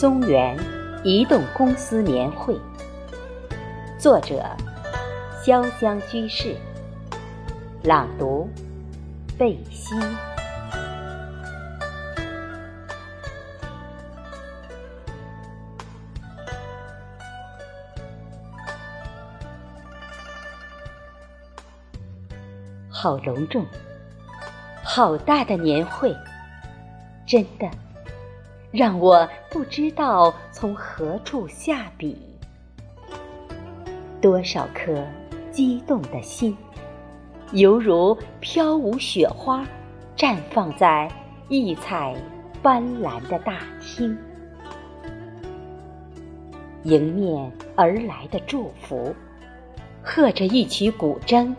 松原移动公司年会，作者：潇湘居士，朗读：贝西。好隆重，好大的年会，真的。让我不知道从何处下笔。多少颗激动的心，犹如飘舞雪花，绽放在异彩斑斓的大厅。迎面而来的祝福，和着一曲古筝，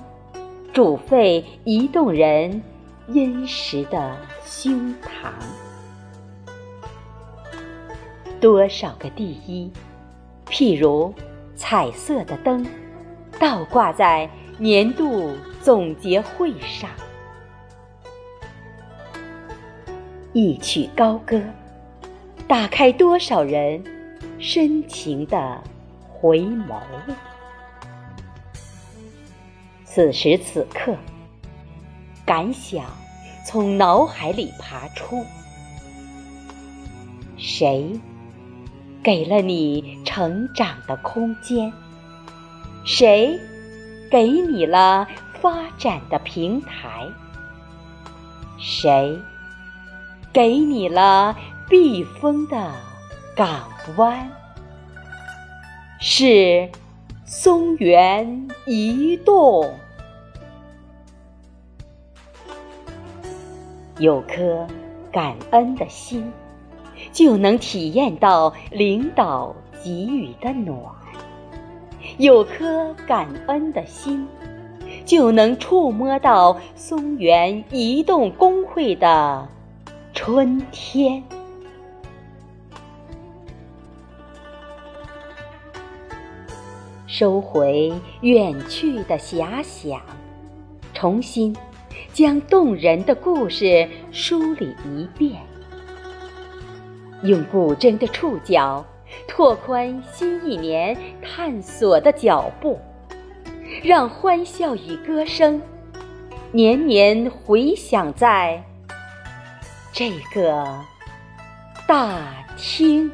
煮沸一动人殷实的胸膛。多少个第一，譬如彩色的灯，倒挂在年度总结会上。一曲高歌，打开多少人深情的回眸。此时此刻，感想从脑海里爬出，谁？给了你成长的空间，谁给你了发展的平台？谁给你了避风的港湾？是松原移动，有颗感恩的心。就能体验到领导给予的暖，有颗感恩的心，就能触摸到松原移动工会的春天。收回远去的遐想，重新将动人的故事梳理一遍。用古筝的触角，拓宽新一年探索的脚步，让欢笑与歌声年年回响在这个大厅。